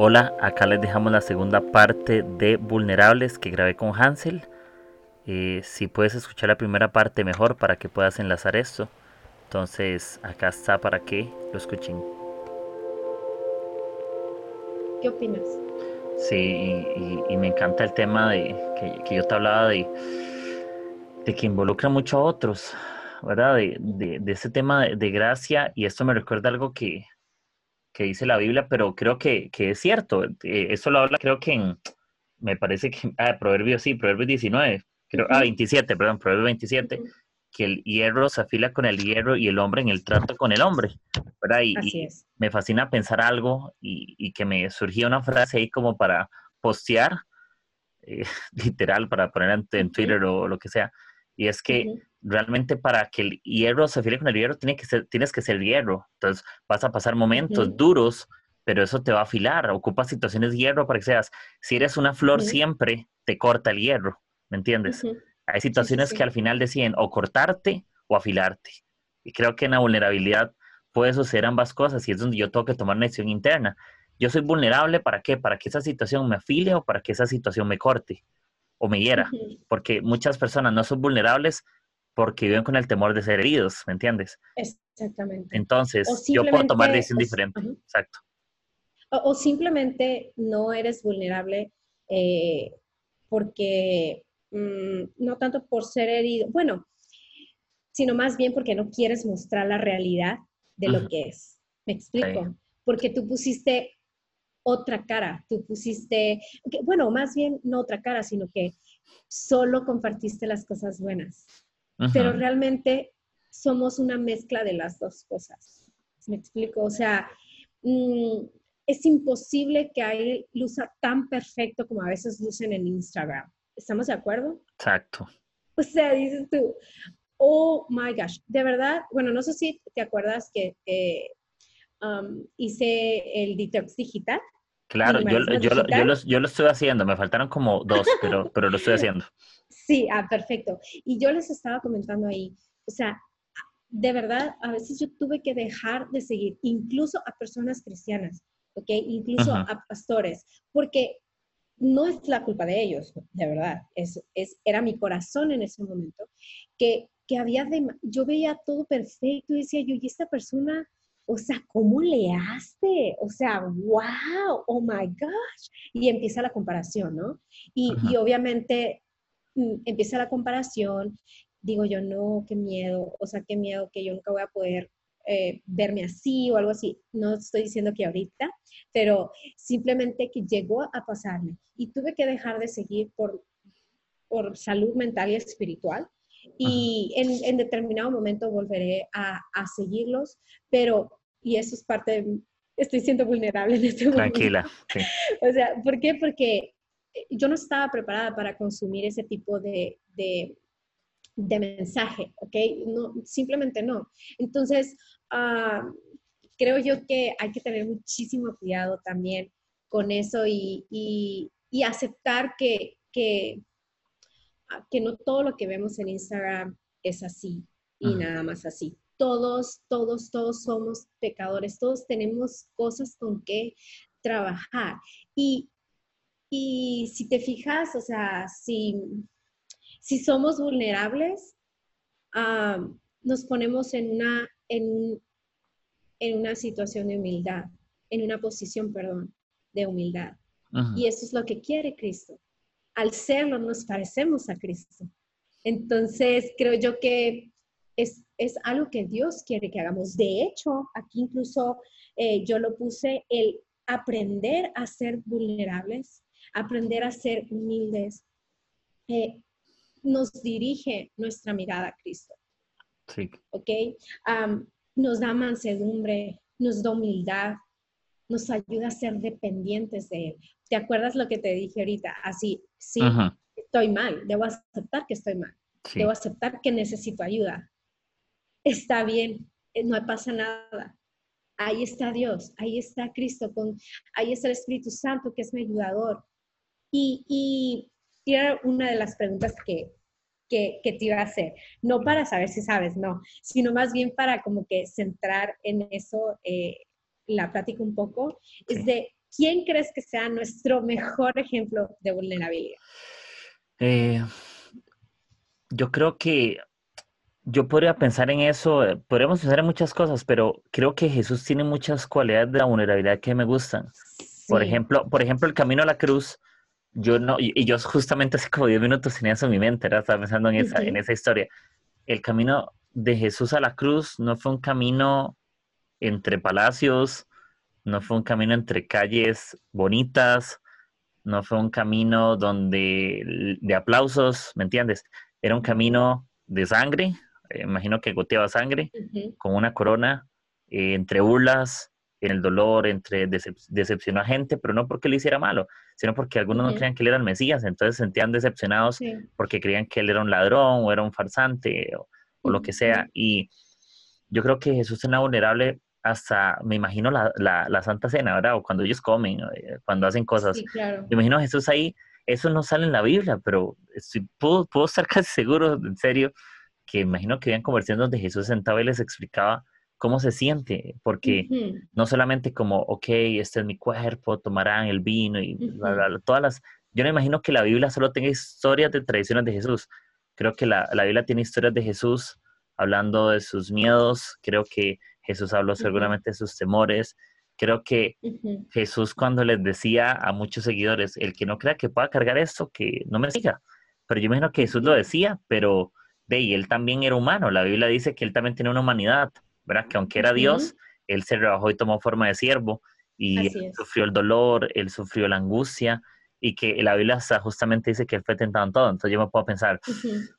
Hola, acá les dejamos la segunda parte de Vulnerables que grabé con Hansel. Eh, si puedes escuchar la primera parte mejor para que puedas enlazar esto. Entonces acá está para que lo escuchen. ¿Qué opinas? Sí, y, me encanta el tema de que, yo te hablaba de, de que involucra mucho a otros, ¿verdad? De, de, ese tema de, gracia, y esto me recuerda algo que, que dice la Biblia, pero creo que, que es cierto. Eh, eso lo habla, creo que en, me parece que, ah, Proverbios, sí, Proverbios 19, creo, ah, 27, perdón, Proverbios 27, que el hierro se afila con el hierro y el hombre en el trato con el hombre, ¿verdad? Y, Así es. me fascina pensar algo y, y, que me surgía una frase ahí como para postear, eh, literal, para poner en, en, Twitter o lo que sea, y es que realmente para que el hierro se afile con el hierro tiene que ser, tienes que ser hierro, entonces vas a pasar momentos duros, pero eso te va a afilar, ocupa situaciones de hierro para que seas, si eres una flor siempre, te corta el hierro, ¿me entiendes? Hay situaciones que al final deciden o cortarte o afilarte. Y creo que en la vulnerabilidad puede suceder ambas cosas y es donde yo tengo que tomar una decisión interna. Yo soy vulnerable para qué? Para que esa situación me afile o para que esa situación me corte o me hiera. Porque muchas personas no son vulnerables porque viven con el temor de ser heridos, ¿me entiendes? Exactamente. Entonces, yo puedo tomar decisión diferente. Exacto. O, simplemente no eres vulnerable eh, porque Mm, no tanto por ser herido, bueno, sino más bien porque no quieres mostrar la realidad de lo que es. ¿Me explico? Porque tú pusiste otra cara, tú pusiste, bueno, más bien no otra cara, sino que solo compartiste las cosas buenas. Pero realmente somos una mezcla de las dos cosas. ¿Me explico? O sea, mm, es imposible que hay luza tan perfecto como a veces lucen en Instagram. ¿Estamos de acuerdo? Exacto. O sea, dices tú, oh my gosh, de verdad, bueno, no sé si te acuerdas que um, hice el detox digital. Claro, yo, yo, lo, yo, lo, estoy haciendo, me faltaron como dos, pero, pero lo estoy haciendo. Sí, ah, perfecto. Y yo les estaba comentando ahí, o sea, de verdad, a veces yo tuve que dejar de seguir, incluso a personas cristianas, ¿ok? Incluso a pastores, porque no es la culpa de ellos, de verdad, es, es, era mi corazón en ese momento, que, que había, de, yo veía todo perfecto y decía yo, y esta persona, o sea, ¿cómo le hace? O sea, wow, oh my gosh. Y empieza la comparación, ¿no? Y, y obviamente mm, empieza la comparación, digo yo, no, qué miedo, o sea, qué miedo que yo nunca voy a poder eh, verme así o algo así. No estoy diciendo que ahorita, pero simplemente que llegó a pasarme y tuve que dejar de seguir por, por salud mental y espiritual. Y en, en, determinado momento volveré a, a, seguirlos, pero, y eso es parte de, estoy siendo vulnerable en este momento. Tranquila. Sí. o sea, ¿por qué? Porque yo no estaba preparada para consumir ese tipo de, de, de mensaje, ¿ok? No, simplemente no. Entonces, uh, creo yo que hay que tener muchísimo cuidado también con eso y, y, y aceptar que, que, ah, que, no todo lo que vemos en Instagram es así y nada más así. Todos, todos, todos somos pecadores, todos tenemos cosas con que trabajar. Y, y si te fijas, o sea, si, si somos vulnerables, uh, nos ponemos en una, en, en, una situación de humildad, en una posición, perdón, de humildad. Y eso es lo que quiere Cristo. Al serlo nos parecemos a Cristo. Entonces, creo yo que es, es algo que Dios quiere que hagamos. De hecho, aquí incluso eh, yo lo puse, el aprender a ser vulnerables, aprender a ser humildes, eh, nos dirige nuestra mirada a Cristo. Sí. ¿Ok? nos da mansedumbre, nos da humildad, nos ayuda a ser dependientes de Él. ¿Te acuerdas lo que te dije ahorita? Así, sí, estoy mal, debo aceptar que estoy mal, debo aceptar que necesito ayuda. Está bien, eh, no pasa nada. Ahí está Dios, ahí está Cristo, con, ahí está el Espíritu Santo que es mi ayudador. Y, y, y era una de las preguntas que, que, te iba a hacer. No para saber si sabes, no, sino más bien para como que centrar en eso eh, la plática un poco. Es de ¿quién crees que sea nuestro mejor ejemplo de vulnerabilidad? Eh, yo creo que yo podría pensar en eso, eh, podríamos pensar en muchas cosas, pero creo que Jesús tiene muchas cualidades de la vulnerabilidad que me gustan. Por ejemplo, por ejemplo, el camino a la cruz, yo no, y, yo justamente hace como 10 minutos tenía eso en mi mente, ¿verdad? estaba pensando en esa, en esa historia. El camino de Jesús a la cruz no fue un camino entre palacios, no fue un camino entre calles bonitas, no fue un camino donde de aplausos, ¿me entiendes? Era un camino de sangre, eh, imagino que goteaba sangre, con una corona, eh, entre burlas, en el dolor, entre decepcionó a gente, pero no porque le hiciera malo, sino porque algunos no creían que él era el Mesías, entonces se sentían decepcionados porque creían que él era un ladrón o era un farsante o, lo que sea. Y yo creo que Jesús era vulnerable hasta, me imagino, la, la, Santa Cena, ¿verdad? O cuando ellos comen, eh, cuando hacen cosas. Me imagino a Jesús ahí, eso no sale en la Biblia, pero puedo, puedo estar casi seguro, en serio, que imagino que habían conversaciones donde Jesús sentaba y les explicaba cómo se siente, porque no solamente como, ok, este es mi cuerpo, tomarán el vino y todas las... Yo no imagino que la Biblia solo tenga historias de tradiciones de Jesús. Creo que la, la Biblia tiene historias de Jesús hablando de sus miedos, creo que Jesús habló seguramente de sus temores. Creo que Jesús cuando les decía a muchos seguidores, el que no crea que pueda cargar esto, que no me siga. Pero yo imagino que Jesús lo decía, pero de él también era humano. La Biblia dice que él también tiene una humanidad, ¿verdad? Que aunque era Dios, él se rebajó y tomó forma de siervo y sufrió el dolor, él sufrió la angustia, y que la Biblia justamente dice que él fue tentado en todo. Entonces yo me puedo pensar,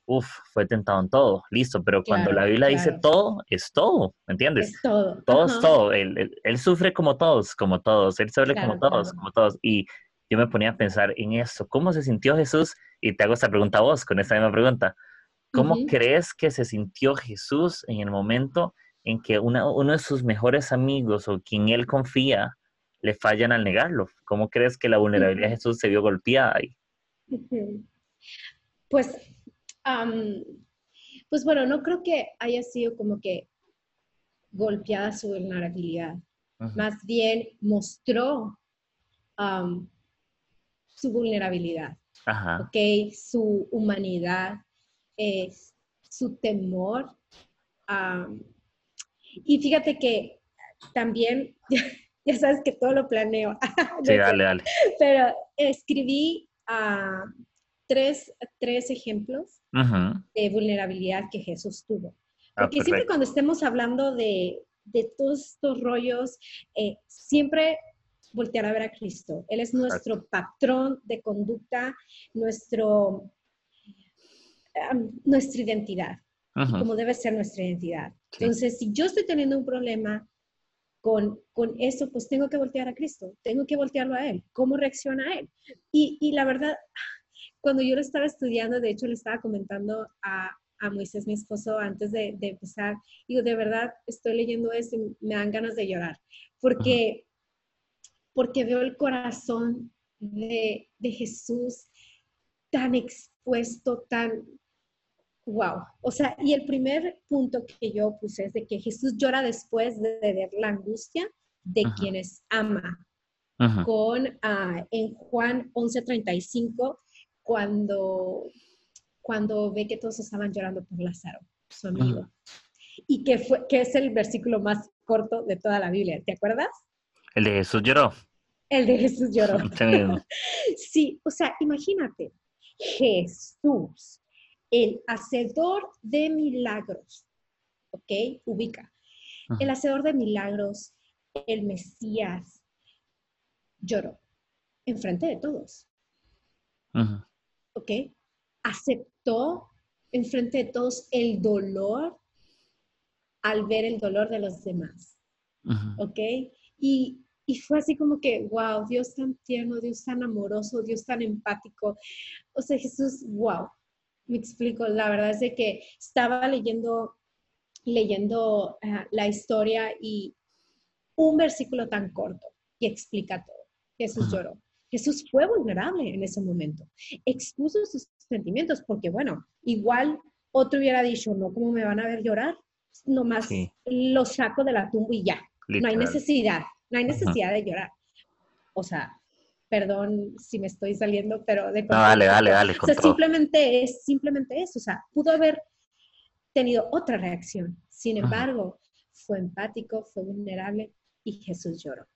uff, fue tentado en todo, listo, pero cuando la Biblia dice todo, es todo, ¿me entiendes? Es todo. Todo es todo. Él, él, sufre como todos, como todos, él sufre como todos, como todos. Y yo me ponía a pensar en eso, ¿cómo se sintió Jesús? Y te hago esta pregunta a vos, con esta misma pregunta. ¿Cómo crees que se sintió Jesús en el momento en que uno de sus mejores amigos o quien él confía le fallan al negarlo. ¿Cómo crees que la vulnerabilidad de Jesús se vio golpeada ahí? Pues, pues bueno, no creo que haya sido como que golpeada su vulnerabilidad. Más bien mostró su vulnerabilidad, su humanidad, su temor. y fíjate que también ya sabes que todo lo planeo. sí, dale, dale. Pero escribí uh, tres, tres, ejemplos de vulnerabilidad que Jesús tuvo. Ah, Porque siempre cuando estemos hablando de, de todos estos rollos, eh, siempre voltear a ver a Cristo. Él es nuestro patrón de conducta, nuestro, nuestra identidad, como debe ser nuestra identidad. Entonces, si yo estoy teniendo un problema, con, con eso, pues tengo que voltear a Cristo, tengo que voltearlo a Él, cómo reacciona Él. Y, y la verdad, cuando yo lo estaba estudiando, de hecho le estaba comentando a, a Moisés, mi esposo, antes de, de, empezar, digo, de verdad, estoy leyendo esto y me dan ganas de llorar, porque, porque veo el corazón de, de Jesús tan expuesto, tan, wow. O sea, y el primer punto que yo puse es de que Jesús llora después de, ver la angustia de quienes ama. Con, uh, en Juan 11:35, cuando, cuando ve que todos estaban llorando por Lázaro, su amigo. Y que, fue, que es el versículo más corto de toda la Biblia, ¿te acuerdas? El de Jesús lloró. El de Jesús lloró. sí, o sea, imagínate, Jesús el hacedor de milagros. ¿Ok? Ubica. El hacedor de milagros, el Mesías, lloró enfrente de todos. ¿Ok? Aceptó enfrente de todos el dolor al ver el dolor de los demás. ¿Ok? Y, y fue así como que, wow, Dios tan tierno, Dios tan amoroso, Dios tan empático. O sea, Jesús, wow, me explico, la verdad es de que estaba leyendo, leyendo ah, la historia y un versículo tan corto y explica todo. Jesús lloró. Jesús fue vulnerable en ese momento. Expuso sus sentimientos porque, bueno, igual otro hubiera dicho, no, ¿cómo me van a ver llorar? Nomás lo saco de la tumba y ya. No hay necesidad, no hay necesidad de llorar. o sea, perdón si me estoy saliendo, pero de... No, dale, dale, dale. o sea, simplemente es simplemente eso, o sea, pudo haber tenido otra reacción. Sin embargo, fue empático, fue vulnerable y Jesús lloró.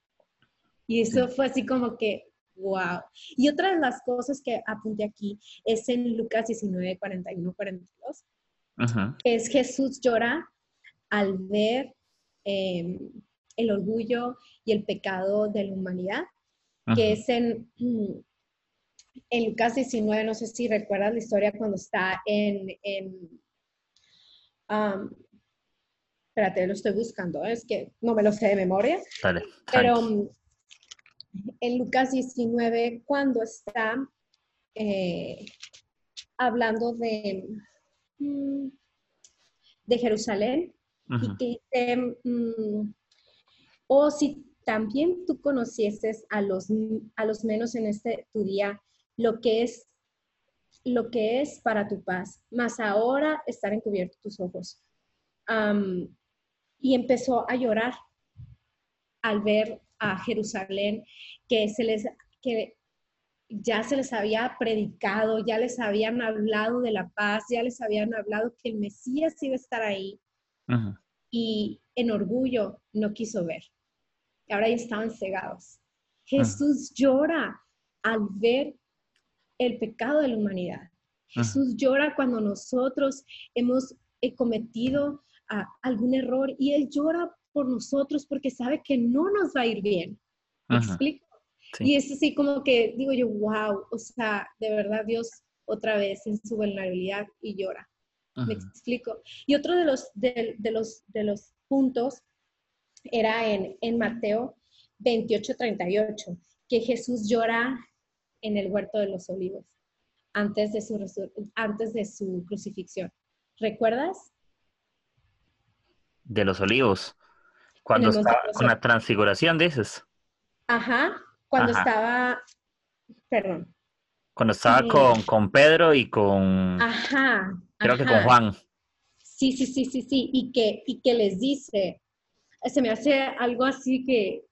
Y eso fue así como que, wow. Y otra de las cosas que apunté aquí es en Lucas 19, 41, 42. Es Jesús llora al ver em, el orgullo y el pecado de la humanidad, que es en, en Lucas 19, no sé si recuerdas la historia cuando está en, en espérate, lo estoy buscando, es que no me lo sé de memoria. Pero en Lucas 19, cuando está eh, hablando de, mm, de Jerusalén, y que dice, mm, o si también tú conocieses a los, a los menos en este tu día, lo que es lo que es para tu paz, más ahora estar encubiertos tus ojos. y empezó a llorar al ver a Jerusalén que se les que ya se les había predicado, ya les habían hablado de la paz, ya les habían hablado que el Mesías iba a estar ahí. Y en orgullo no quiso ver. Y ahora ya estaban cegados. Jesús llora al ver el pecado de la humanidad. Jesús llora cuando nosotros hemos eh, cometido ah, algún error y Él llora por nosotros porque sabe que no nos va a ir bien. ¿Me explico? Y es así como que digo yo, wow, o sea, de verdad Dios otra vez en su vulnerabilidad y llora. ¿Me explico? Y otro de los, de, los, de los puntos era en, en Mateo 28, 38, que Jesús llora en el huerto de los olivos antes de su, antes de su crucifixión. ¿Recuerdas? De los olivos. Cuando estaba con la transfiguración, dices. Ajá, cuando estaba, perdón. Cuando estaba con, con, Pedro y con, ajá, creo que con Juan. Sí, sí, sí, sí, sí, y que, y que les dice, se me hace algo así que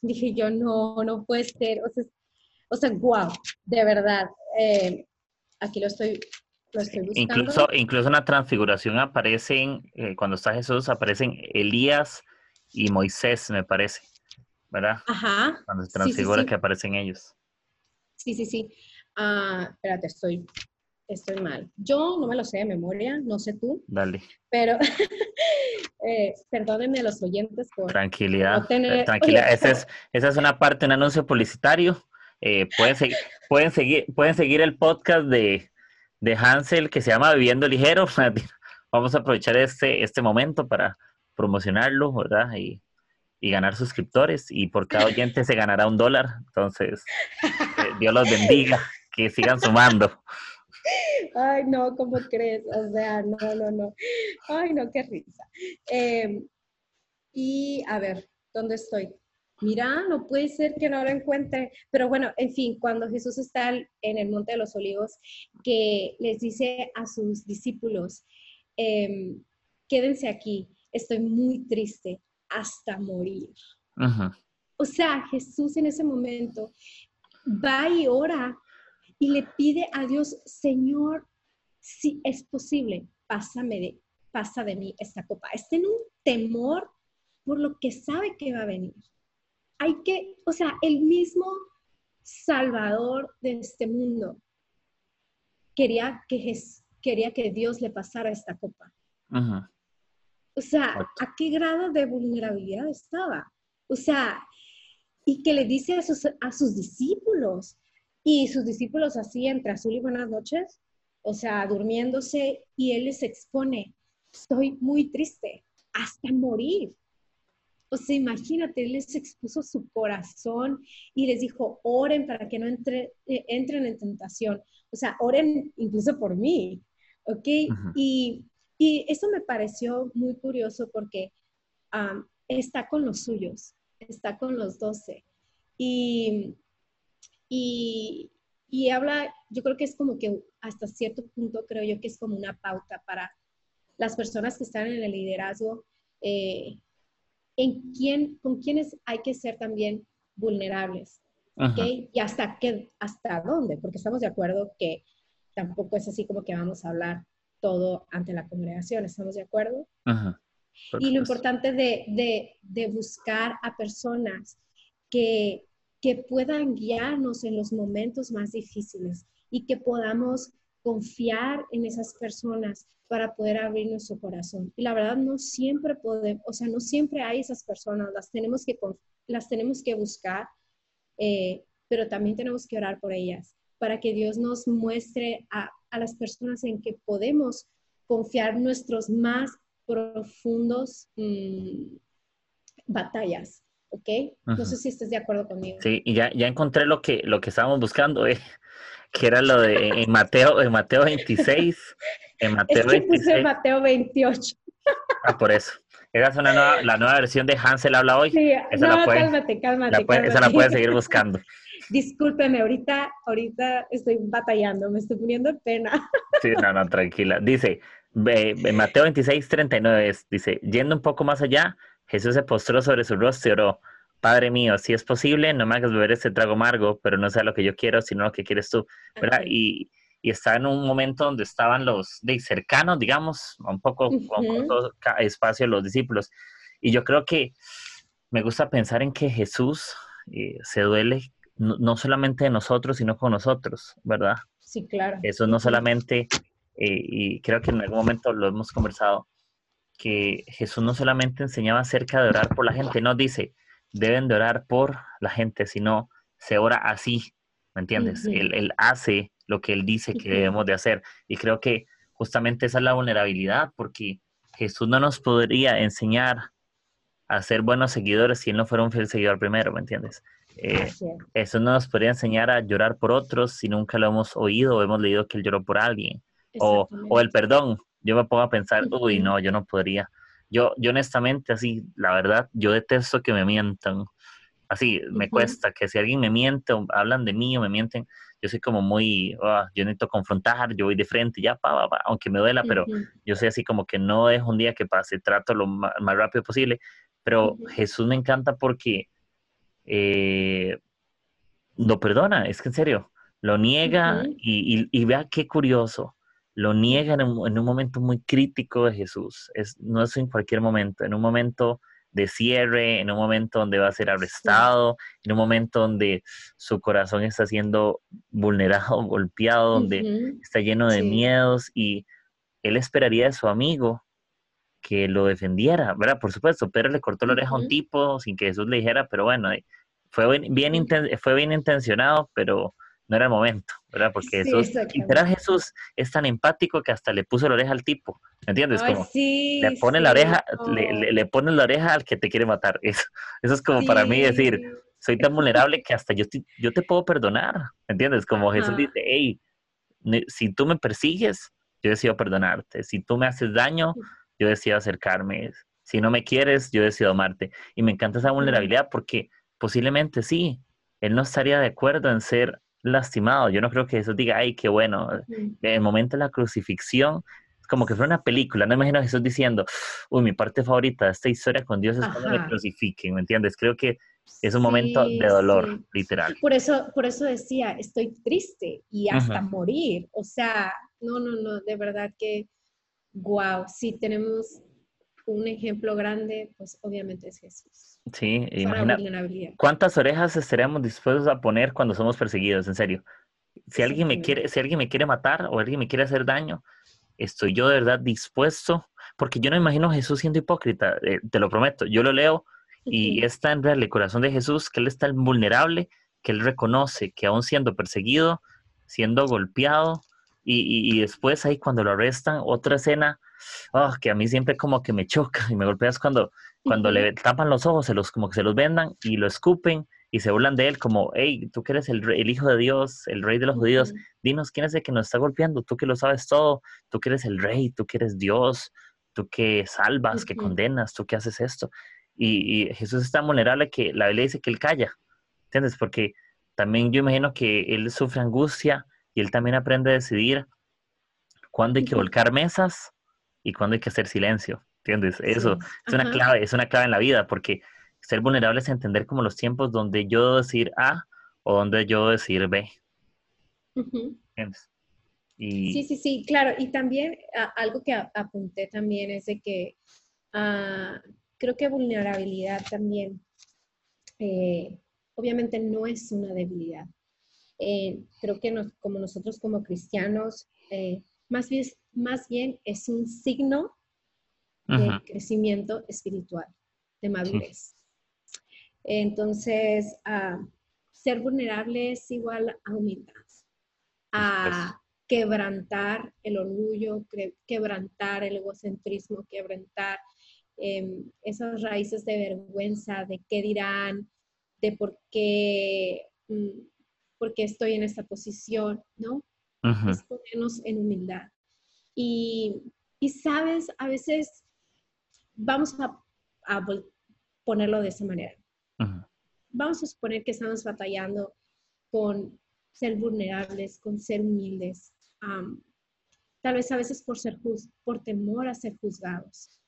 dije yo, no, no puede ser, o sea, o sea, wow, de verdad. Eh, aquí lo estoy, lo estoy buscando. Incluso, incluso en la transfiguración aparecen, eh, cuando está Jesús, aparecen Elías y Moisés, me parece, ¿verdad? Ajá. Cuando se transfigura que aparecen ellos. Sí, sí, sí. Ah, espérate, estoy, estoy mal. Yo no me lo sé de memoria, no sé tú. Dale. Pero, eh, perdónenme los oyentes por... Tranquilidad, tranquilidad. esa, es, esa es una parte, un anuncio publicitario eh, pueden, seguir, pueden, seguir, pueden seguir el podcast de, Hansel que se llama Viviendo Ligero. Vamos a aprovechar este, este momento para promocionarlo, ¿verdad? Y, ganar suscriptores. Y por cada oyente se ganará un dólar. Entonces, eh, Dios los bendiga, que sigan sumando. Ay, no, ¿cómo crees? O sea, no, no, no. Ay, no, qué risa. Em, y a ver, ¿dónde estoy? mira, no puede ser que no lo encuentre. Pero bueno, en fin, cuando Jesús está en el Monte de los Olivos, que les dice a sus discípulos, em, quédense aquí, estoy muy triste hasta morir. O sea, Jesús en ese momento va y ora y le pide a Dios, Señor, si es posible, pásame de, pasa de mí esta copa. Está en un temor por lo que sabe que va a venir hay que, o sea, el mismo Salvador de este mundo quería que, quería que Dios le pasara esta copa. O sea, ¿a qué grado de vulnerabilidad estaba? O sea, y que le dice a sus, a sus discípulos, y sus discípulos así entre azul y buenas noches, o sea, durmiéndose, y él les expone, estoy muy triste, hasta morir. O sea, imagínate, él les expuso su corazón y les dijo, oren para que no entre, eh, entren en tentación. O sea, oren incluso por mí, ¿ok? y, y, eso me pareció muy curioso porque está con los suyos, está con los doce. Y, y, y habla, yo creo que es como que hasta cierto punto creo yo que es como una pauta para las personas que están en el liderazgo. Eh, en quién, con quiénes hay que ser también vulnerables. ¿Y hasta, qué, hasta dónde? Porque estamos de acuerdo que tampoco es así como que vamos a hablar todo ante la congregación, ¿estamos de acuerdo? Y lo importante de, de, buscar a personas que, que puedan guiarnos en los momentos más difíciles y que podamos confiar en esas personas para poder abrir nuestro corazón. Y la verdad no siempre podemos, o sea, no siempre hay esas personas, las tenemos que, las tenemos que buscar, eh, pero también tenemos que orar por ellas para que Dios nos muestre a, a las personas en que podemos confiar nuestros más profundos mm, batallas, ¿ok? No sé si estás de acuerdo conmigo. Sí, y ya, ya encontré lo que, lo que estábamos buscando, eh, que era lo de en Mateo, en Mateo 26. En Mateo es que puse Mateo 28. Ah, por eso. Esa es una nueva, la nueva versión de Hansel habla hoy. Sí, esa no, la cálmate, cálmate, Esa la puedes seguir buscando. Discúlpeme, ahorita, ahorita estoy batallando, me estoy poniendo pena. Sí, no, no, tranquila. Dice, Mateo 26, 39, dice, yendo un poco más allá, Jesús se postró sobre su rostro y oró, Padre mío, si es posible, no me hagas beber este trago amargo, pero no sea lo que yo quiero, sino lo que quieres tú, ¿verdad? Y, y está en un momento donde estaban los de cercanos, digamos, un poco con, todo espacio los discípulos. Y yo creo que me gusta pensar en que Jesús eh, se duele no, solamente de nosotros, sino con nosotros, ¿verdad? Sí, claro. Eso no solamente, eh, y creo que en algún momento lo hemos conversado, que Jesús no solamente enseñaba acerca de orar por la gente, no dice, deben de orar por la gente, sino se ora así, ¿me entiendes? él, hace lo que él dice que debemos de hacer. Y creo que justamente esa es la vulnerabilidad, porque Jesús no nos podría enseñar a ser buenos seguidores si él no fuera un fiel seguidor primero, ¿me entiendes? Eh, eso no nos podría enseñar a llorar por otros si nunca lo hemos oído o hemos leído que él lloró por alguien. O, o, el perdón. Yo me pongo a pensar, uy, no, yo no podría. Yo, yo honestamente, así, la verdad, yo detesto que me mientan. Así, me cuesta que si alguien me miente o hablan de mí o me mienten, yo soy como muy, ah, yo necesito confrontar, yo voy de frente, ya, pa, pa, aunque me duela, pero yo soy así como que no es un día que pase, trato lo más, rápido posible. Pero Jesús me encanta porque eh, lo perdona, es que en serio, lo niega y, y, vea qué curioso, lo niega en un, momento muy crítico de Jesús, es, no es en cualquier momento, en un momento de cierre, en un momento donde va a ser arrestado, en un momento donde su corazón está siendo vulnerado, golpeado, donde está lleno de miedos y él esperaría de su amigo que lo defendiera, ¿verdad? Por supuesto, Pedro le cortó la oreja a un tipo sin que Jesús le dijera, pero bueno, eh, fue bien, fue bien intencionado, pero no era el momento, ¿verdad? Porque Jesús, Jesús es tan empático que hasta le puso la oreja al tipo, ¿me entiendes? como le pone la oreja, le, le, pone la oreja al que te quiere matar. Eso, eso es como para mí decir, soy tan vulnerable que hasta yo, yo te puedo perdonar, ¿me entiendes? Como Jesús dice, hey, si tú me persigues, yo decido perdonarte. Si tú me haces daño, yo decido acercarme. Si no me quieres, yo decido amarte. Y me encanta esa vulnerabilidad porque posiblemente sí, él no estaría de acuerdo en ser lastimado. Yo no creo que Jesús diga, ay, qué bueno. En el momento de la crucifixión, como que fue una película. No imagino a Jesús diciendo, uy, mi parte favorita de esta historia con Dios es cuando me crucifiquen, ¿me entiendes? Creo que es un momento de dolor, literal. Por eso, por eso decía, estoy triste y hasta morir. O sea, no, no, no, de verdad que, wow, sí tenemos un ejemplo grande, pues obviamente es Jesús. Sí, imagina. ¿Cuántas orejas estaríamos dispuestos a poner cuando somos perseguidos? En serio. Si alguien me quiere, si alguien me quiere matar o alguien me quiere hacer daño, estoy yo de verdad dispuesto, porque yo no imagino a Jesús siendo hipócrita, eh, te lo prometo. Yo lo leo y está en real el corazón de Jesús, que él está vulnerable, que él reconoce que aún siendo perseguido, siendo golpeado, y, y después ahí cuando lo arrestan, otra escena oh, que a mí siempre como que me choca y me golpeas cuando, cuando le tapan los ojos, se los, como que se los vendan y lo escupen y se burlan de él como, hey, tú que eres el, el Hijo de Dios, el Rey de los judíos, dinos quién es el que nos está golpeando, tú que lo sabes todo, tú que eres el Rey, tú que eres Dios, tú que salvas, que condenas, tú que haces esto. Y, Jesús es tan vulnerable que la Biblia dice que él calla, ¿entiendes? Porque también yo imagino que él sufre angustia y él también aprende a decidir cuándo hay que volcar mesas y cuándo hay que hacer silencio, ¿entiendes? Eso es una clave, es una clave en la vida, porque ser vulnerable es entender como los tiempos donde yo decir A o dónde yo decir ve. Sí, sí, sí, claro. Y también algo que apunté también es de que ah, creo que vulnerabilidad también, eh, obviamente no es una debilidad. Eh, creo que como nosotros como cristianos, eh, más, bien, más bien es un signo de crecimiento espiritual, de madurez. Entonces, ah, ser vulnerable es igual a humildad, a quebrantar el orgullo, quebrantar el egocentrismo, quebrantar em, esas raíces de vergüenza, de qué dirán, de por qué, mm, por qué estoy en esta posición, ¿no? Es ponernos en humildad. Y, y, sabes, a veces vamos a, ponerlo de esa manera. Vamos a suponer que estamos batallando con ser vulnerables, con ser humildes. tal vez a veces por, ser por temor a ser juzgados,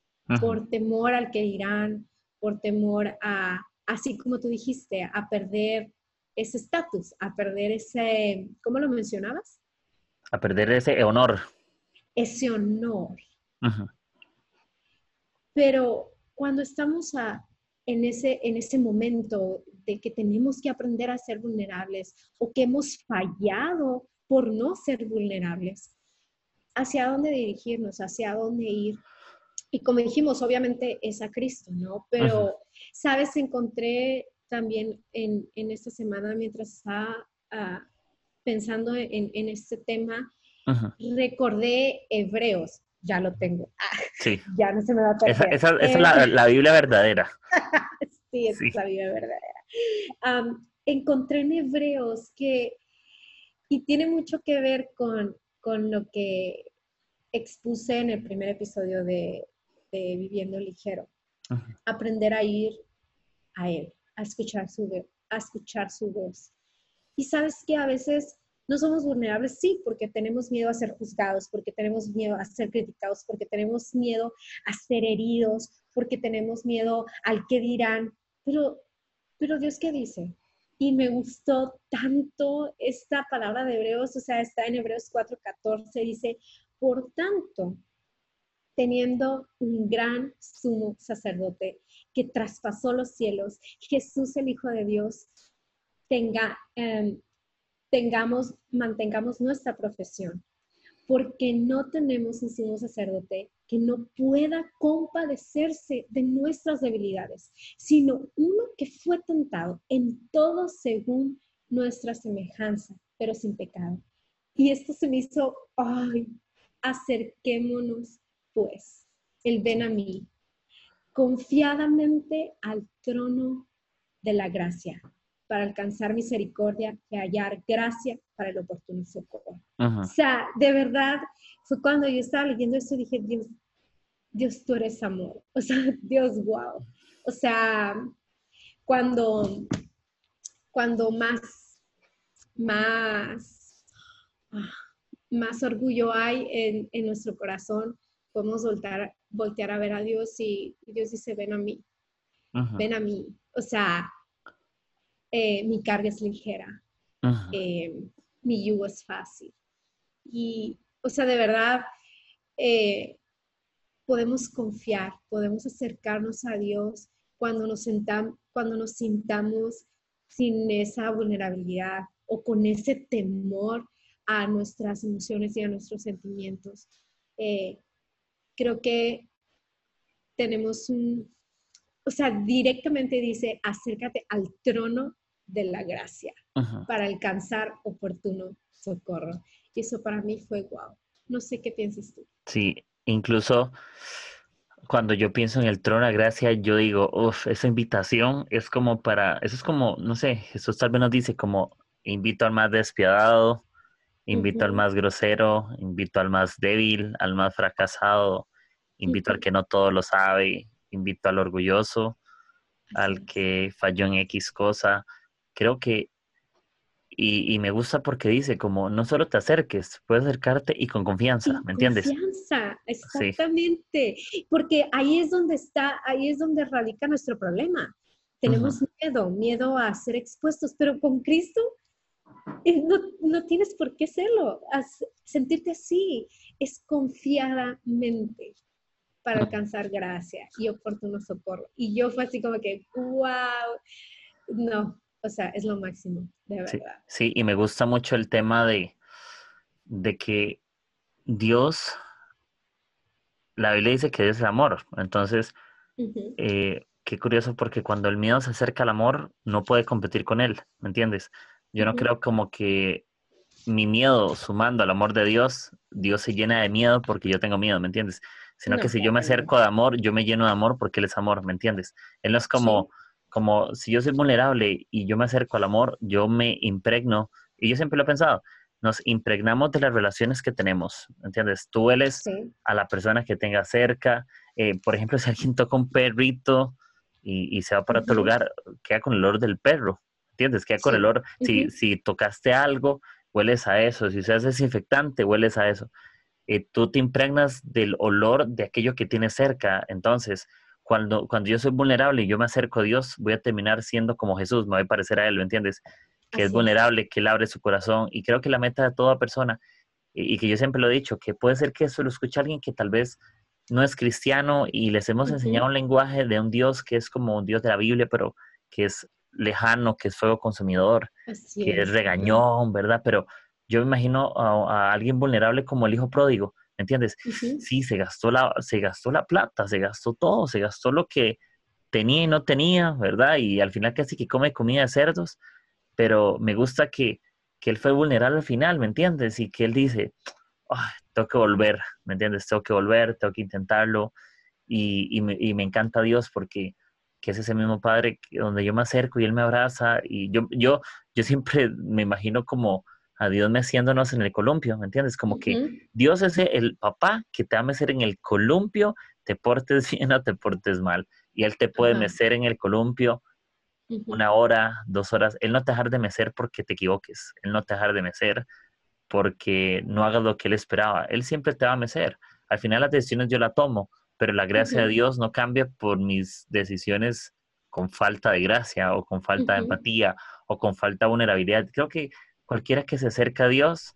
por temor al que dirán, por temor a, así como tú dijiste, a perder ese estatus, a perder ese, ¿cómo lo mencionabas? A perder ese honor. Ese honor. Pero cuando estamos en, ese, en ese momento de que tenemos que aprender a ser vulnerables o que hemos fallado por no ser vulnerables, ¿hacia dónde dirigirnos? ¿Hacia dónde ir? Y como dijimos, obviamente es a Cristo, ¿no? Pero, ¿sabes? Encontré también en, esta semana, mientras estaba ah, pensando en, este tema, recordé Hebreos ya lo tengo. Ah, sí. Ya no se me va a perder. Esa, es la, Biblia verdadera. sí, esa es la Biblia verdadera. encontré en Hebreos que, y tiene mucho que ver con, con lo que expuse en el primer episodio de, Viviendo Ligero. Aprender a ir a Él, a escuchar su, a escuchar su voz. Y sabes que a veces no somos vulnerables, sí, porque tenemos miedo a ser juzgados, porque tenemos miedo a ser criticados, porque tenemos miedo a ser heridos, porque tenemos miedo al que dirán, pero, pero Dios qué dice? Y me gustó tanto esta palabra de Hebreos, o sea, está en Hebreos 4:14, dice, por tanto, teniendo un gran sumo sacerdote que traspasó los cielos, Jesús el Hijo de Dios, tenga, em, tengamos, mantengamos nuestra profesión, porque no tenemos un sumo sacerdote que no pueda compadecerse de nuestras debilidades, sino uno que fue tentado en todo según nuestra semejanza, pero sin pecado. Y esto se me hizo, ay, acerquémonos pues, el ven a mí, confiadamente al trono de la gracia para alcanzar misericordia y hallar gracia para el oportuno socorro. O sea, de verdad, fue cuando yo estaba leyendo esto y dije, Dios, Dios, tú eres amor. O sea, Dios, wow. O sea, cuando, cuando más, más, ah, más orgullo hay en, en nuestro corazón, podemos voltear, voltear a ver a Dios y, Dios dice, ven a mí, ven a mí. O sea, eh, mi carga es ligera, eh, mi yugo es fácil. Y, o sea, de verdad, eh, podemos confiar, podemos acercarnos a Dios cuando nos, cuando nos sintamos sin esa vulnerabilidad o con ese temor a nuestras emociones y a nuestros sentimientos. Creo que tenemos un, o sea, directamente dice, acércate al trono de la gracia para alcanzar oportuno socorro. Y eso para mí fue wow. No sé qué piensas tú. Sí, incluso cuando yo pienso en el trono de gracia, yo digo, uff, esa invitación es como para, eso es como, no sé, Jesús tal vez nos dice como, invito al más despiadado, invito al más grosero, invito al más débil, al más fracasado, invito al que no todo lo sabe, invito al orgulloso, al que falló en X cosa. Creo que, y, me gusta porque dice como, no solo te acerques, puedes acercarte y con confianza, ¿me entiendes? Confianza, exactamente, porque ahí es donde está, ahí es donde radica nuestro problema. tenemos miedo, miedo a ser expuestos, pero con Cristo no, no tienes por qué serlo. sentirte así es confiadamente para alcanzar gracia y oportuno socorro. Y yo fue así como que, wow, no, o sea, es lo máximo, de verdad. Sí, y me gusta mucho el tema de, de que Dios, la Biblia dice que es el amor. Entonces, eh, qué curioso porque cuando el miedo se acerca al amor, no puede competir con él, ¿me entiendes? Yo no creo como que mi miedo sumando al amor de Dios, Dios se llena de miedo porque yo tengo miedo, ¿me entiendes? Sino que si yo me acerco de amor, yo me lleno de amor porque Él es amor, ¿me entiendes? Él no es como, como si yo soy vulnerable y yo me acerco al amor, yo me impregno, y yo siempre lo he pensado, nos impregnamos de las relaciones que tenemos, ¿entiendes? Tú eres a la persona que tengas cerca. Eh, por ejemplo, si alguien toca un perrito y, se va para otro lugar, queda con el olor del perro, ¿entiendes? Queda con el olor. si, si tocaste algo, hueles a eso. Si seas desinfectante, hueles a eso. Eh, tú te impregnas del olor de aquello que tienes cerca. Entonces, cuando, cuando yo soy vulnerable y yo me acerco a Dios, voy a terminar siendo como Jesús, me voy a parecer a Él, ¿lo entiendes? que es vulnerable, que Él abre su corazón. Y creo que la meta de toda persona, y, que yo siempre lo he dicho, que puede ser que eso lo escuche alguien que tal vez no es cristiano y les hemos enseñado un lenguaje de un Dios que es como un Dios de la Biblia, pero que es lejano, que es fuego consumidor, que es. regañón, ¿verdad? Pero yo me imagino a, alguien vulnerable como el hijo pródigo, ¿me entiendes? Sí, se gastó, la, se gastó la plata, se gastó todo, se gastó lo que tenía y no tenía, ¿verdad? Y al final casi que come comida de cerdos, pero me gusta que, él fue vulnerable al final, ¿me entiendes? Y que él dice, tengo que volver, ¿me entiendes? Tengo que volver, tengo que intentarlo. Y, me, encanta Dios porque que es ese mismo Padre donde yo me acerco y Él me abraza. Y yo, yo, yo siempre me imagino como a Dios meciéndonos en el columpio, ¿me entiendes? Como que Dios es el papá que te va a mecer en el columpio, te portes bien o te portes mal. Y Él te puede mecer en el columpio una hora, dos horas. Él no te dejar de mecer porque te equivoques. Él no te dejar de mecer porque no hagas lo que él esperaba. Él siempre te va a mecer. Al final las decisiones yo la tomo, pero la gracia de Dios no cambia por mis decisiones con falta de gracia o con falta de empatía o con falta de vulnerabilidad. Creo que cualquiera que se acerca a Dios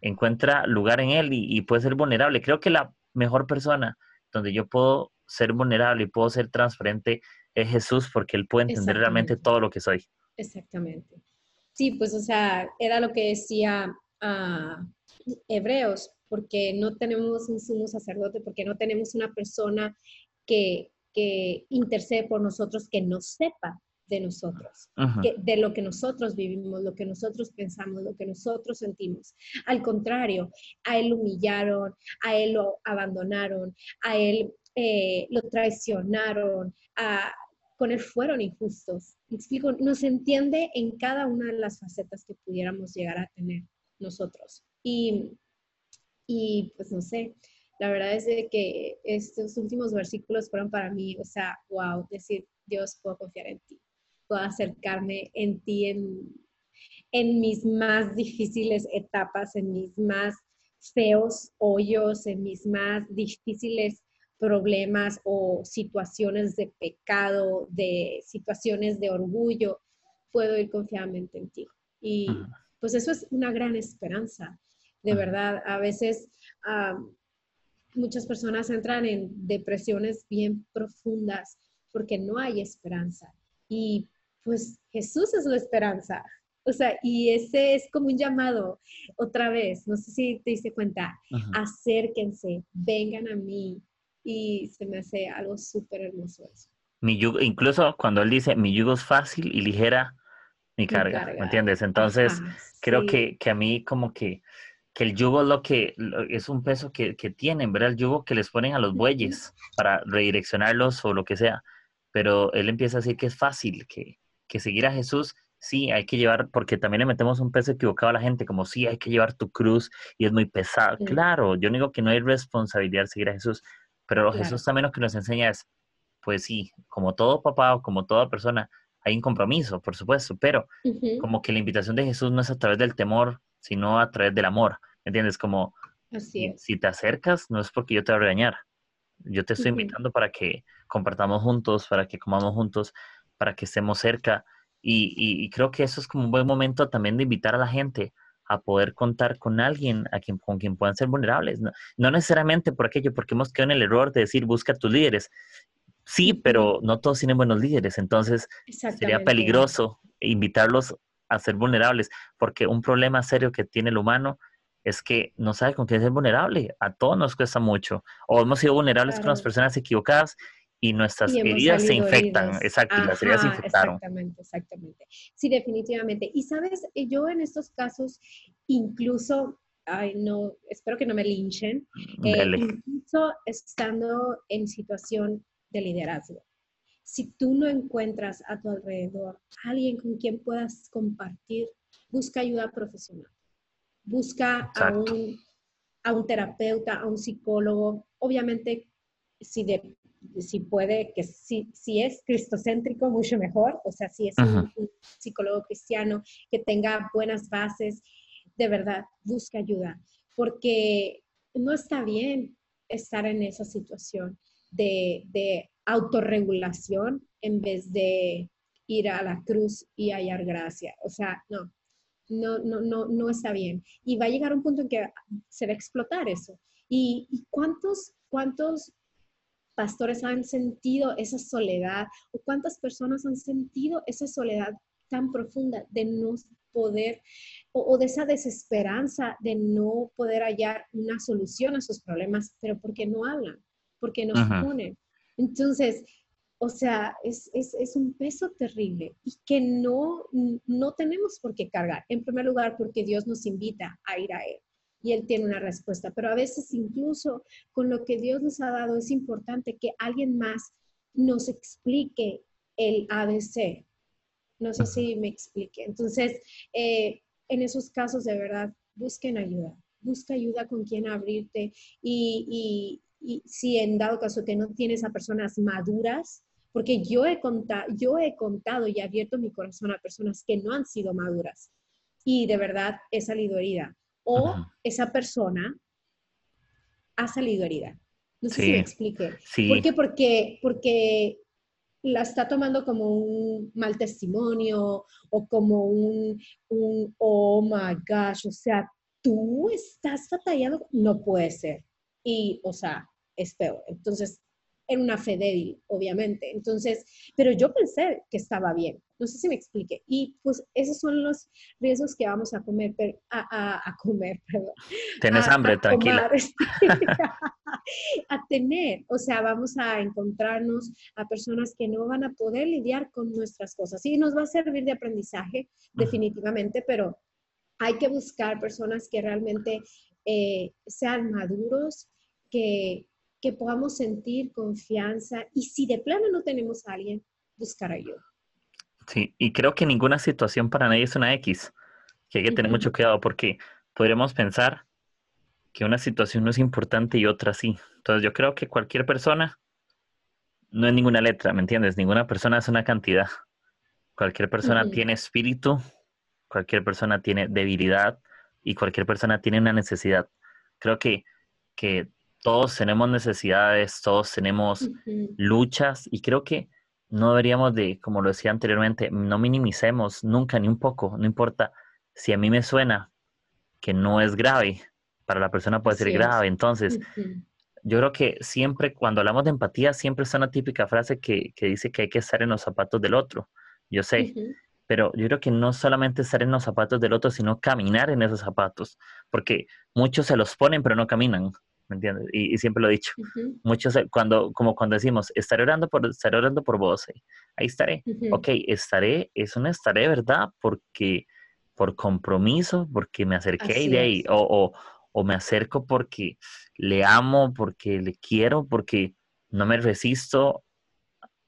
encuentra lugar en Él y, y puede ser vulnerable. Creo que la mejor persona donde yo puedo ser vulnerable y puedo ser transparente es Jesús porque Él puede entender realmente todo lo que soy. Exactamente. Sí, pues o sea, era lo que decía a Hebreos, porque no tenemos un sumo sacerdote, porque no tenemos una persona que, que intercede por nosotros, que nos sepa de nosotros, de lo que nosotros vivimos, lo que nosotros pensamos, lo que nosotros sentimos. Al contrario, a él humillaron, a él lo abandonaron, a él eh, lo traicionaron, a, con él fueron injustos. explico, nos entiende en cada una de las facetas que pudiéramos llegar a tener nosotros. Y, y pues no sé, la verdad es de que estos últimos versículos fueron para mí, o sea, wow, decir, Dios, puedo confiar en ti, puedo acercarme en ti en, en mis más difíciles etapas, en mis más feos hoyos, en mis más difíciles problemas o situaciones de pecado, de situaciones de orgullo, puedo ir confiadamente en ti. Y pues eso es una gran esperanza, de verdad. A veces muchas personas entran en depresiones bien profundas porque no hay esperanza. Y pues Jesús es la esperanza. O sea, y ese es como un llamado otra vez, no sé si te diste cuenta, acérquense, vengan a mí, y se me hace algo súper hermoso eso. Mi yugo, incluso cuando él dice, mi yugo es fácil y ligera mi carga, ¿me entiendes? Entonces, creo que, que, a mí como que, que el yugo es lo que es un peso que, que, tienen, ¿verdad? El yugo que les ponen a los bueyes para redireccionarlos o lo que sea. Pero él empieza a decir que es fácil, que, que seguir a Jesús sí, hay que llevar, porque también le metemos un peso equivocado a la gente, como sí, hay que llevar tu cruz y es muy pesado. Claro, yo digo que no hay responsabilidad seguir a Jesús, pero Jesús también lo que nos enseña es, pues sí, como todo papá o como toda persona, hay un compromiso, por supuesto, pero como que la invitación de Jesús no es a través del temor, sino a través del amor, ¿entiendes? Como si, te acercas, no es porque yo te voy a regañar, yo te estoy invitando para que compartamos juntos, para que comamos juntos, para que estemos cerca. Y, creo que eso es como un buen momento también de invitar a la gente a poder contar con alguien a quien, con quien puedan ser vulnerables. No, necesariamente por aquello, porque hemos quedado en el error de decir busca a tus líderes. Sí, pero no todos tienen buenos líderes, entonces sería peligroso invitarlos a ser vulnerables, porque un problema serio que tiene el humano es que no sabe con quién ser vulnerable. A todos nos cuesta mucho. O hemos sido vulnerables con las personas equivocadas y nuestras heridas se infectan. Exacto, las heridas se infectaron. Exactamente, exactamente. Sí, definitivamente. Y sabes, eh, yo en estos casos, incluso, ay, no, espero que no me linchen, eh, incluso estando en situación de liderazgo. Si tú no encuentras a tu alrededor alguien con quien puedas compartir, busca ayuda profesional. Busca a un, a un terapeuta, a un psicólogo. Obviamente, si de si puede, que si, si es cristocéntrico, mucho mejor, o sea, si es un, psicólogo cristiano que tenga buenas bases, de verdad, busca ayuda, porque no está bien estar en esa situación de, de autorregulación en vez de ir a la cruz y hallar gracia. O sea, no, no, no, no, no está bien. Y va a llegar un punto en que se va a explotar eso. ¿Y, y cuántos, cuántos pastores han sentido esa soledad o cuántas personas han sentido esa soledad tan profunda de no poder o, de esa desesperanza de no poder hallar una solución a sus problemas, pero porque no hablan, porque no se ponen. Entonces, o sea, es, es, es, un peso terrible y que no, no tenemos por qué cargar. En primer lugar, porque Dios nos invita a ir a Él y Él tiene una respuesta. Pero a veces incluso con lo que Dios nos ha dado es importante que alguien más nos explique el ABC. No sé si me explique. Entonces, eh, en esos casos de verdad, busquen ayuda. Busca ayuda con quien abrirte y, y, si en dado caso que no tienes a personas maduras, porque yo he, contado, yo he contado y abierto mi corazón a personas que no han sido maduras y de verdad he salido herida o esa persona ha salido herida. No sé si me explique. ¿Por qué? Porque, porque la está tomando como un mal testimonio o como un, un, oh my gosh, o sea, tú estás batallando, no puede ser. Y, o sea, es peor. Entonces, era una fe débil, obviamente. Entonces, pero yo pensé que estaba bien. No sé si me explique. Y pues esos son los riesgos que vamos a comer, a, a, comer, perdón. Tienes hambre, tranquila. a tener, o sea, vamos a encontrarnos a personas que no van a poder lidiar con nuestras cosas. Sí, nos va a servir de aprendizaje, definitivamente, pero hay que buscar personas que realmente eh, sean maduros, que, que podamos sentir confianza y si de plano no tenemos a alguien, buscar ayuda. Sí, y creo que ninguna situación para nadie es una X, que hay que tener mucho cuidado porque podremos pensar que una situación no es importante y otra sí. Entonces yo creo que cualquier persona no es ninguna letra, ¿me entiendes? Ninguna persona es una cantidad. Cualquier persona tiene espíritu, cualquier persona tiene debilidad y cualquier persona tiene una necesidad. Creo que, que todos tenemos necesidades, todos tenemos luchas y creo que no deberíamos de, como lo decía anteriormente, no minimicemos nunca ni un poco, no importa si a mí me suena que no es grave, para la persona puede ser grave. Entonces, yo creo que siempre cuando hablamos de empatía, siempre está una típica frase que, dice que hay que estar en los zapatos del otro. Yo sé, pero yo creo que no solamente estar en los zapatos del otro, sino caminar en esos zapatos, porque muchos se los ponen pero no caminan. ¿Me entiendes? Y, siempre lo he dicho. Muchos, eh, cuando, como cuando decimos, estaré orando por, estaré orando por vos, eh, ahí estaré. Ok, estaré, es un estaré, ¿verdad? Porque, por compromiso, porque me acerqué de ahí, o, o, o, me acerco porque le amo, porque le quiero, porque no me resisto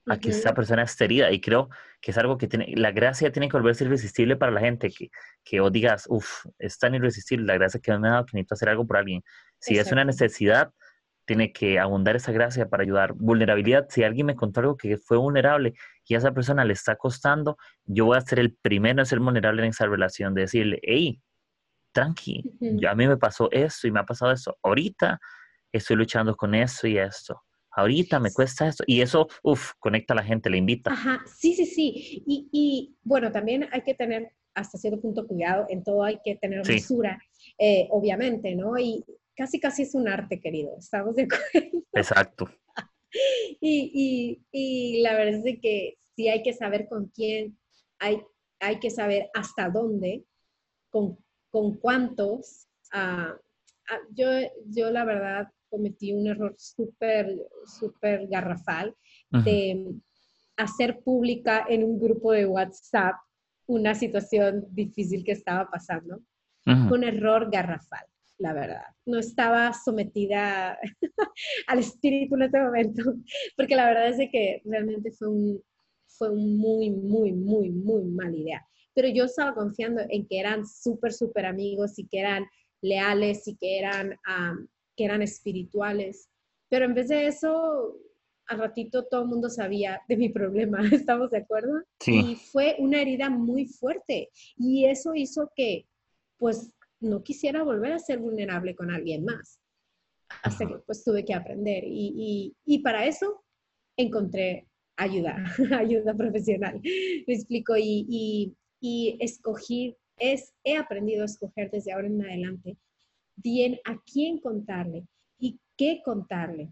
a que esa persona esté herida. Y creo que es algo que tiene, la gracia tiene que volverse irresistible para la gente, que, que vos digas, uff, es tan irresistible la gracia que me ha dado que necesito hacer algo por alguien. Si es una necesidad, tiene que abundar esa gracia para ayudar. Vulnerabilidad, si alguien me contó algo que fue vulnerable y a esa persona le está costando, yo voy a ser el primero en ser vulnerable en esa relación, de decirle, hey, tranqui, a mí me pasó esto y me ha pasado esto. Ahorita estoy luchando con eso y esto. ahorita me cuesta esto. Y eso, uff, conecta a la gente, le invita. Ajá, sí, sí, sí. Y, y, bueno, también hay que tener hasta cierto punto cuidado, en todo hay que tener mesura, eh, obviamente, ¿no? Y casi, casi es un arte, querido, ¿estamos de acuerdo? Exacto. y, y, y, la verdad es que sí hay que saber con quién, hay, hay que saber hasta dónde, con, con cuántos. Uh, yo, yo la verdad cometí un error súper, súper garrafal de hacer pública en un grupo de WhatsApp una situación difícil que estaba pasando. Un error garrafal, la verdad. No estaba sometida al espíritu en este momento, porque la verdad es de que realmente fue un, fue un muy, muy, muy, muy mala idea. Pero yo estaba confiando en que eran súper, súper amigos y que eran leales y que eran, que eran espirituales. Pero en vez de eso, al ratito todo el mundo sabía de mi problema, ¿estamos de acuerdo? Sí. Y fue una herida muy fuerte y eso hizo que pues no quisiera volver a ser vulnerable con alguien más. Hasta que pues tuve que aprender y, y, y para eso encontré ayuda, ayuda profesional. Me explico y, y, y escogí, es, he aprendido a escoger desde ahora en adelante bien a quién contarle y qué contarle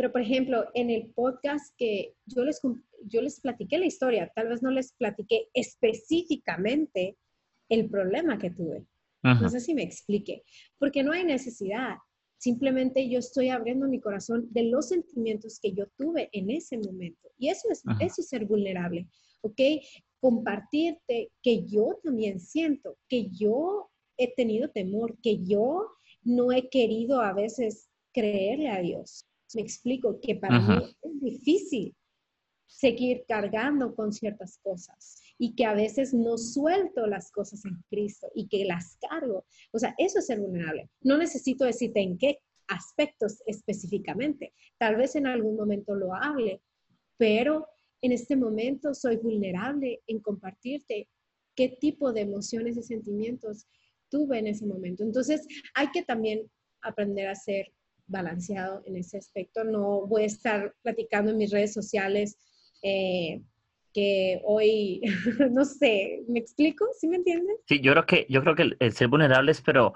pero, por ejemplo, en el podcast que yo les, yo les platiqué la historia, tal vez no les platiqué específicamente el problema que tuve. No sé si me explique, porque no hay necesidad. Simplemente yo estoy abriendo mi corazón de los sentimientos que yo tuve en ese momento. Y eso es, eso es ser vulnerable, ¿ok? Compartirte que yo también siento, que yo he tenido temor, que yo no he querido a veces creerle a Dios, me explico que para mí es difícil seguir cargando con ciertas cosas y que a veces no suelto las cosas en Cristo y que las cargo. O sea, eso es ser vulnerable. No necesito decirte en qué aspectos específicamente. Tal vez en algún momento lo hable, pero en este momento soy vulnerable en compartirte qué tipo de emociones y sentimientos tuve en ese momento. Entonces, hay que también aprender a ser balanceado en ese aspecto. No voy a estar platicando en mis redes sociales eh, que hoy, no sé, ¿me explico? ¿Sí me entienden? Sí, yo creo que, yo creo que el, ser vulnerables, pero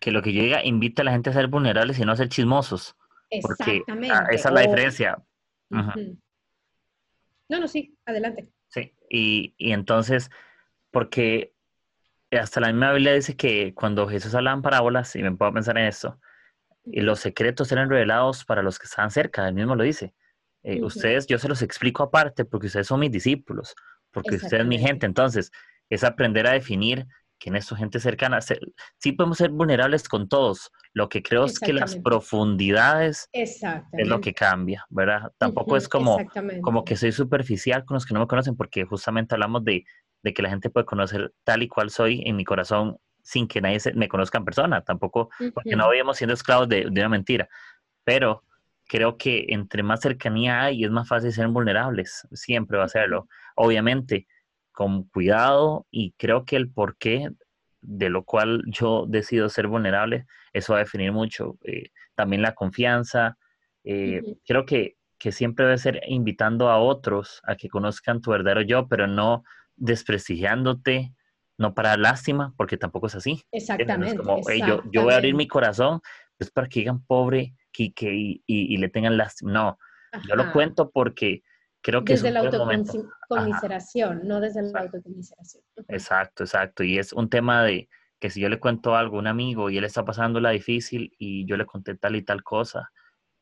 que lo que llega invita a la gente a ser vulnerables y no a ser chismosos. Exactamente. Porque esa es la diferencia. No, no, sí, adelante. Sí, y, y entonces, porque hasta la misma Biblia dice que cuando Jesús hablaba en parábolas, y me puedo pensar en esto, y los secretos eran revelados para los que estaban cerca, él mismo lo dice. Eh, ustedes, yo se los explico aparte porque ustedes son mis discípulos, porque ustedes son mi gente. Entonces, es aprender a definir quién es su gente cercana. Sí podemos ser vulnerables con todos. Lo que creo es que las profundidades es lo que cambia, ¿verdad? Tampoco es como, como que soy superficial con los que no me conocen, porque justamente hablamos de, de que la gente puede conocer tal y cual soy en mi corazón sin que nadie me conozca en persona, tampoco, porque no habíamos siendo esclavos de, una mentira. Pero creo que entre más cercanía hay, es más fácil ser vulnerables, siempre va a serlo. Obviamente, con cuidado y creo que el porqué de lo cual yo decido ser vulnerable, eso va a definir mucho. Eh, también la confianza. Eh, creo que, que siempre debe ser invitando a otros a que conozcan tu verdadero yo, pero no desprestigiándote no para lástima, porque tampoco es así. Exactamente. como, yo, yo, voy a abrir mi corazón, es para que digan pobre que, y, y, le tengan lástima. No, yo lo cuento porque creo que desde es un la autocomiseración, no desde la autocomiseración. Exacto, exacto. Y es un tema de que si yo le cuento algo a un amigo y él está pasando la difícil y yo le conté tal y tal cosa,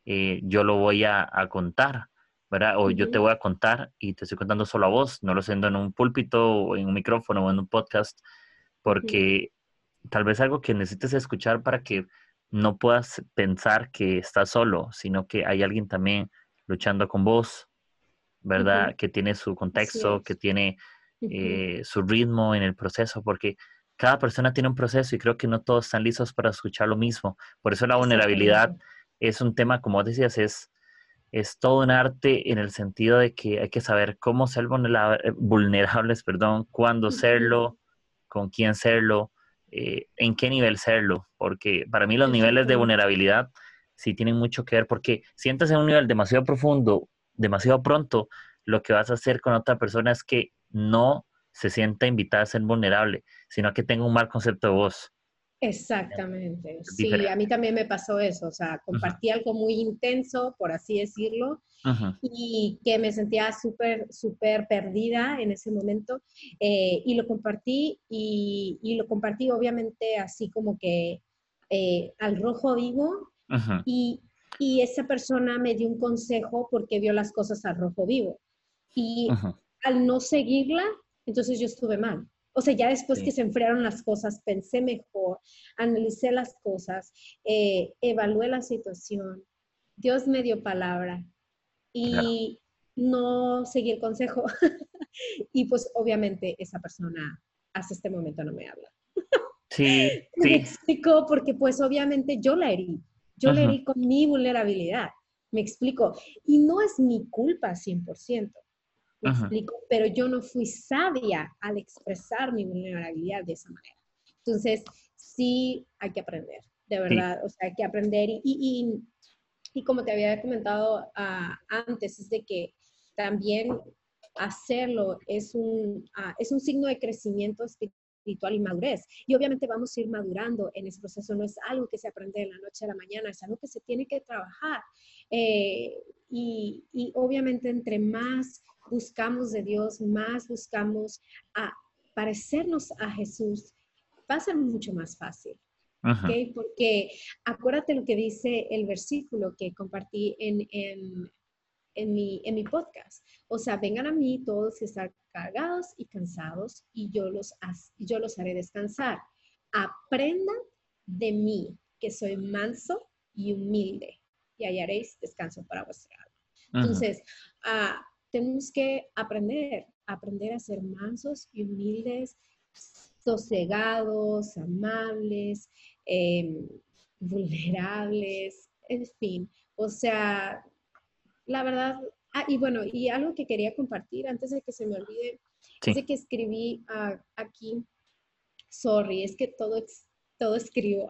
eh, yo lo voy a, a contar ¿verdad? O yo te voy a contar y te estoy contando solo a vos, no lo siendo en un púlpito o en un micrófono o en un podcast, porque tal vez algo que necesites escuchar para que no puedas pensar que estás solo, sino que hay alguien también luchando con vos, ¿verdad? Que tiene su contexto, que tiene eh, su ritmo en el proceso, porque cada persona tiene un proceso y creo que no todos están listos para escuchar lo mismo. Por eso la vulnerabilidad es un tema, como decías, es es todo un arte en el sentido de que hay que saber cómo ser eh, vulnerables, perdón, cuándo serlo, con quién serlo, eh, en qué nivel serlo, porque para mí los niveles de vulnerabilidad sí tienen mucho que ver, porque si entras en un nivel demasiado profundo, demasiado pronto, lo que vas a hacer con otra persona es que no se sienta invitada a ser vulnerable, sino que tenga un mal concepto de vos. Exactamente. Sí, a mí también me pasó eso. O sea, compartí algo muy intenso, por así decirlo, y que me sentía súper, súper perdida en ese momento. Eh, y lo compartí, y, y, lo compartí obviamente así como que eh, al rojo vivo. y, y, esa persona me dio un consejo porque vio las cosas al rojo vivo. Y al no seguirla, entonces yo estuve mal. O sea, ya después que se enfriaron las cosas, pensé mejor, analicé las cosas, eh, evalué la situación. Dios me dio palabra y no seguí el consejo. y pues obviamente esa persona hasta este momento no me habla. Sí, me explico porque pues obviamente yo la herí. Yo la herí con mi vulnerabilidad. Me explico. Y no es mi culpa 100% explico? Pero yo no fui sabia al expresar mi vulnerabilidad de esa manera. Entonces, sí hay que aprender, de verdad, o sea, hay que aprender y, y, y, como te había comentado ah, antes, es de que también hacerlo es un, ah, es un signo de crecimiento espiritual y madurez. Y obviamente vamos a ir madurando en ese proceso. No es algo que se aprende de la noche a la mañana, es algo que se tiene que trabajar. Eh, y, y, obviamente entre más buscamos de Dios, más buscamos a parecernos a Jesús, va a ser mucho más fácil. Porque acuérdate lo que dice el versículo que compartí en, en, en, mi, en mi podcast. O sea, vengan a mí todos que están cargados y cansados y yo los, yo los haré descansar. Aprendan de mí, que soy manso y humilde, y hallaréis descanso para vuestra alma. Entonces, uh, tenemos que aprender, aprender a ser mansos y humildes, sosegados, amables, em, vulnerables, en fin. O sea, la verdad, ah, y bueno, y algo que quería compartir antes de que se me olvide, es que escribí ah, aquí, sorry, es que todo, todo escribo.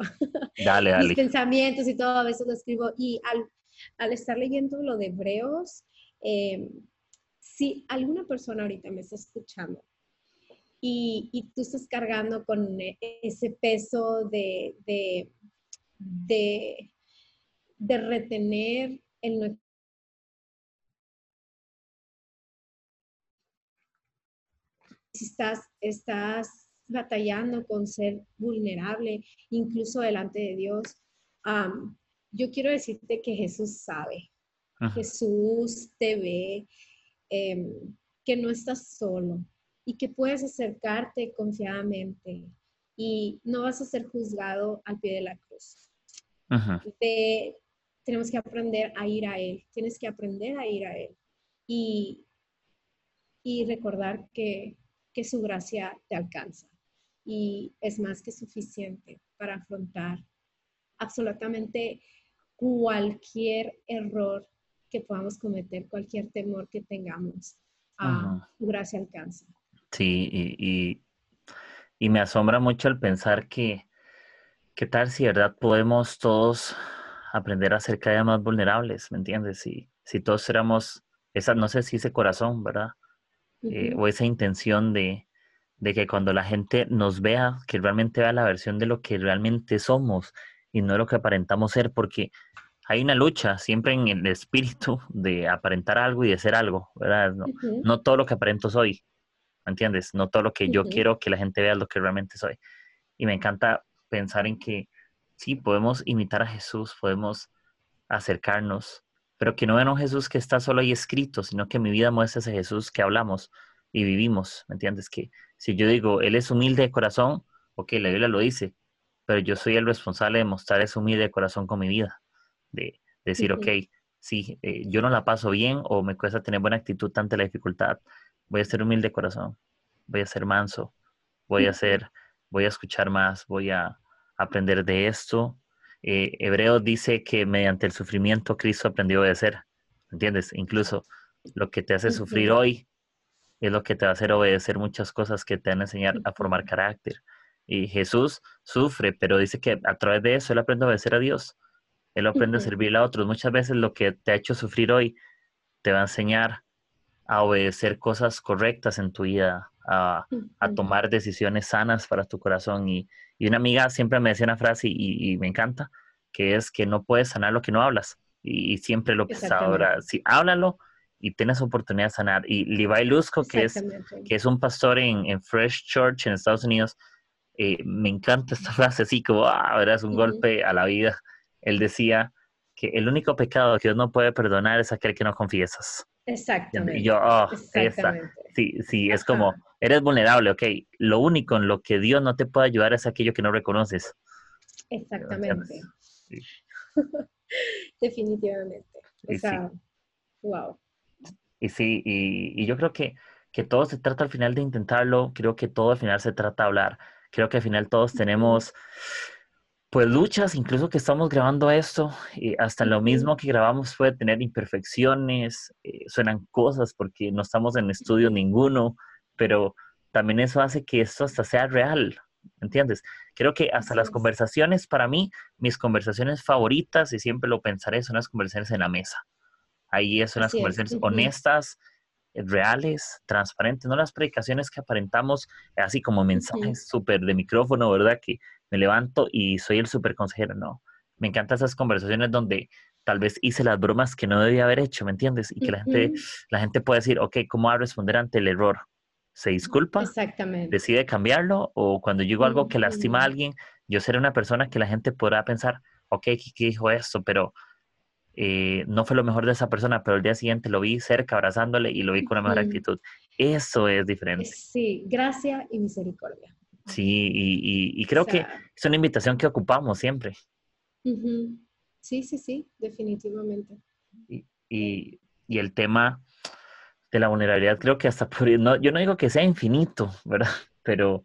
Dale, dale. Mis pensamientos y todo a veces lo escribo. Y al, al estar leyendo lo de Hebreos, eh, si alguna persona ahorita me está escuchando y, y tú estás cargando con e, ese peso de, de, de, de retener el si estás, estás batallando con ser vulnerable, incluso delante de Dios, yo quiero decirte que Jesús sabe, Jesús te ve, Em, que no estás solo y que puedes acercarte confiadamente y no vas a ser juzgado al pie de la cruz. tenemos que aprender a ir a Él, tienes que aprender a ir a Él y, y recordar que, que su gracia te alcanza y es más que suficiente para afrontar absolutamente cualquier error que podamos cometer, cualquier temor que tengamos, tu gracia alcanza. Sí, y, y, me asombra mucho el pensar que, ¿qué tal si, verdad, podemos todos aprender a ser cada vez más vulnerables, ¿me entiendes? Si, si todos éramos, esa, no sé si ese corazón, ¿verdad? Eh, o esa intención de, de que cuando la gente nos vea, que realmente vea la versión de lo que realmente somos y no lo que aparentamos ser, porque hay una lucha siempre en el espíritu de aparentar algo y de ser algo, ¿verdad? No, todo lo que aparento soy, ¿me entiendes? No todo lo que yo quiero que la gente vea es lo que realmente soy. Y me encanta pensar en que sí, podemos imitar a Jesús, podemos acercarnos, pero que no vean un Jesús que está solo ahí escrito, sino que mi vida muestra ese Jesús que hablamos y vivimos, ¿me entiendes? Que si yo digo, Él es humilde de corazón, ok, la Biblia lo dice, pero yo soy el responsable de mostrar ese humilde de corazón con mi vida de, decir, ok, si eh, yo no la paso bien o me cuesta tener buena actitud ante la dificultad, voy a ser humilde de corazón, voy a ser manso, voy a ser, voy a escuchar más, voy a aprender de esto. Eh, Hebreo dice que mediante el sufrimiento Cristo aprendió a obedecer, ¿entiendes? Incluso lo que te hace sufrir hoy es lo que te va a hacer obedecer muchas cosas que te van a enseñar a formar carácter. Y Jesús sufre, pero dice que a través de eso él aprende a obedecer a Dios Él aprende a servir a otros. Muchas veces lo que te ha hecho sufrir hoy te va a enseñar a obedecer cosas correctas en tu vida, a, tomar decisiones sanas para tu corazón. Y, una amiga siempre me decía una frase y, me encanta, que es que no puedes sanar lo que no hablas. Y, siempre lo que ahora, si háblalo y tienes oportunidad de sanar. Y Levi Lusco, que es, que es un pastor en, Fresh Church en Estados Unidos, eh, me encanta esta frase, así como, ah, es un golpe a la vida. Él decía que el único pecado que Dios no puede perdonar es aquel que no confiesas. Exactamente. Y yo, oh, esa. Sí, sí, es como, eres vulnerable, ok. Lo único en lo que Dios no te puede ayudar es aquello que no reconoces. Exactamente. Definitivamente. O sea, wow. Y sí, y, yo creo que, que todo se trata al final de intentarlo, creo que todo al final se trata de hablar. Creo que al final todos tenemos pues luchas, incluso que estamos grabando esto, y hasta lo mismo que grabamos puede tener imperfecciones, eh, suenan cosas porque no estamos en estudio ninguno, pero también eso hace que esto hasta sea real, ¿entiendes? Creo que hasta las conversaciones, para mí, mis conversaciones favoritas, y siempre lo pensaré, son las conversaciones en la mesa. Ahí son las conversaciones honestas, eh, reales, transparentes, no las predicaciones que aparentamos así como mensajes súper de micrófono, ¿verdad? Que me levanto y soy el súper consejero, no. Me encantan esas conversaciones donde tal vez hice las bromas que no debía haber hecho, ¿me entiendes? Y que la, gente, la gente puede decir, ok, ¿cómo va a responder ante el error? ¿Se disculpa? Exactamente. ¿Decide cambiarlo? O cuando digo algo que lastima a alguien, yo seré una persona que la gente podrá pensar, ok, ¿qué dijo esto? Pero eh, no fue lo mejor de esa persona, pero el día siguiente lo vi cerca abrazándole y lo vi con una mejor actitud. Eso es diferente. Sí, gracia y misericordia. Sí, y, creo que es una invitación que ocupamos siempre. Sí, sí, sí, definitivamente. Y, el tema de la vulnerabilidad, creo que hasta por, no, yo no digo que sea infinito, ¿verdad? Pero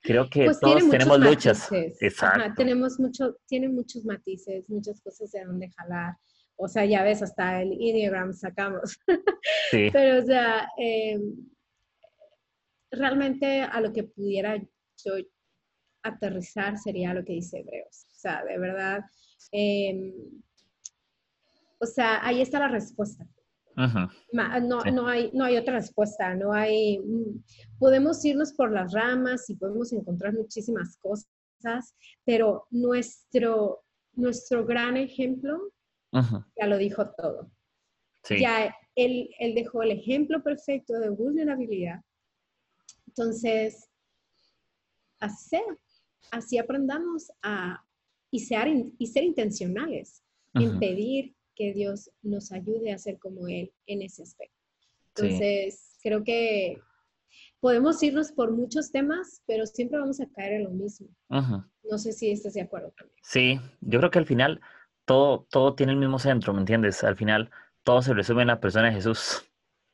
creo que pues todos tenemos luchas. Exacto. tenemos mucho, tiene muchos matices, muchas cosas de donde jalar. O sea, ya ves, hasta el Enneagram sacamos. Sí. Pero, o sea, em, realmente a lo que pudiera aterrizar sería lo que dice Hebreos. O sea, de verdad, em, o sea, ahí está la respuesta. no, no, hay, no hay otra respuesta, no hay, mm, podemos irnos por las ramas y podemos encontrar muchísimas cosas, pero nuestro, nuestro gran ejemplo ya lo dijo todo. Ya él, él dejó el ejemplo perfecto de vulnerabilidad. Entonces, sea, así aprendamos a y ser, y ser intencionales en pedir que Dios nos ayude a ser como Él en ese aspecto. Entonces, creo que podemos irnos por muchos temas, pero siempre vamos a caer en lo mismo. No sé si estás de acuerdo también. Sí, yo creo que al final todo, todo tiene el mismo centro, ¿me entiendes? Al final todo se resume en la persona de Jesús.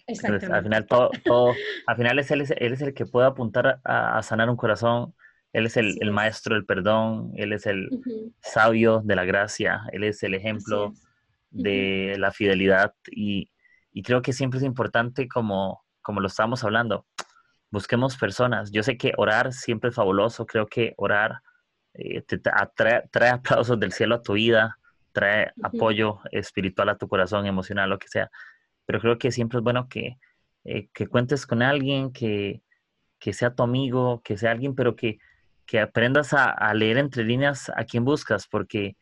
Exactamente. al final todo, todo, al final es él, es el que puede apuntar a, sanar un corazón, él es el, maestro del perdón, Él es el sabio de la gracia, Él es el ejemplo de la fidelidad. Y, creo que siempre es importante como, como lo estamos hablando, busquemos personas. Yo sé que orar siempre es fabuloso, creo que orar eh, te trae, aplausos del cielo a tu vida, trae apoyo espiritual a tu corazón, emocional, lo que sea, pero creo que siempre es bueno que, eh, que cuentes con alguien, que, que sea tu amigo, que sea alguien, pero que que aprendas a, leer entre líneas a quién buscas, porque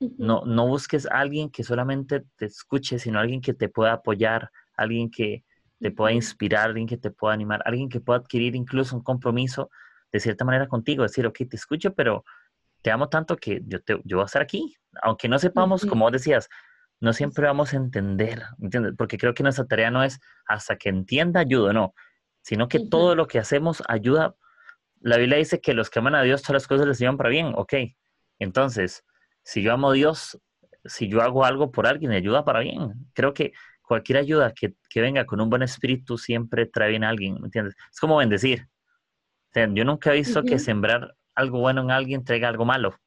no, no busques a alguien que solamente te escuche, sino alguien que te pueda apoyar, alguien que te pueda inspirar, alguien que te pueda animar, alguien que pueda adquirir incluso un compromiso de cierta manera contigo, decir, ok, te escucho, pero te amo tanto que yo, te, yo voy a estar aquí, aunque no sepamos, como decías, no siempre vamos a entender, ¿entiendes? Porque creo que nuestra tarea no es hasta que entienda, ayudo, no, sino que todo lo que hacemos ayuda la Biblia dice que los que aman a Dios todas las cosas les llevan para bien, ok. Entonces, si yo amo a Dios, si yo hago algo por alguien, ayuda para bien. Creo que cualquier ayuda que, venga con un buen espíritu siempre trae bien a alguien, ¿me entiendes? Es como bendecir. yo nunca he visto que sembrar algo bueno en alguien traiga algo malo,